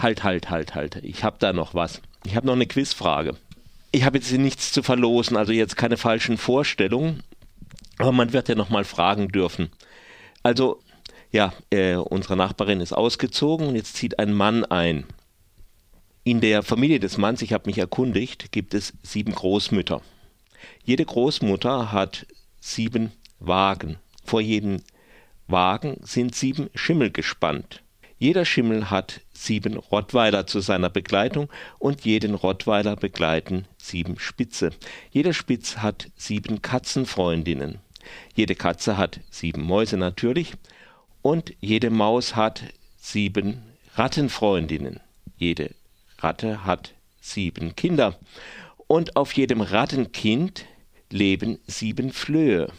Halt, halt, halt, halt. Ich habe da noch was. Ich habe noch eine Quizfrage. Ich habe jetzt nichts zu verlosen, also jetzt keine falschen Vorstellungen, aber man wird ja noch mal fragen dürfen. Also, ja, äh, unsere Nachbarin ist ausgezogen und jetzt zieht ein Mann ein. In der Familie des Manns, ich habe mich erkundigt, gibt es sieben Großmütter. Jede Großmutter hat sieben Wagen. Vor jedem Wagen sind sieben Schimmel gespannt. Jeder Schimmel hat sieben Rottweiler zu seiner Begleitung und jeden Rottweiler begleiten sieben Spitze. Jeder Spitz hat sieben Katzenfreundinnen. Jede Katze hat sieben Mäuse natürlich und jede Maus hat sieben Rattenfreundinnen. Jede Ratte hat sieben Kinder. Und auf jedem Rattenkind leben sieben Flöhe.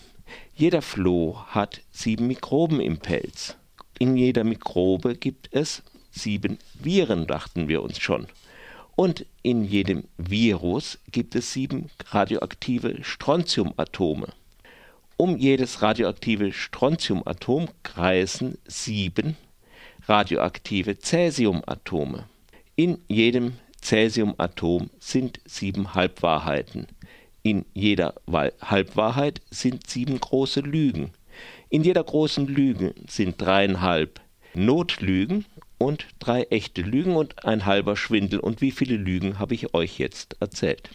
Jeder Floh hat sieben Mikroben im Pelz. In jeder Mikrobe gibt es sieben Viren, dachten wir uns schon. Und in jedem Virus gibt es sieben radioaktive Strontiumatome. Um jedes radioaktive Strontiumatom kreisen sieben radioaktive Cäsiumatome. In jedem Cäsiumatom sind sieben Halbwahrheiten. In jeder Halbwahrheit sind sieben große Lügen. In jeder großen Lüge sind dreieinhalb Notlügen und drei echte Lügen und ein halber Schwindel. Und wie viele Lügen habe ich euch jetzt erzählt?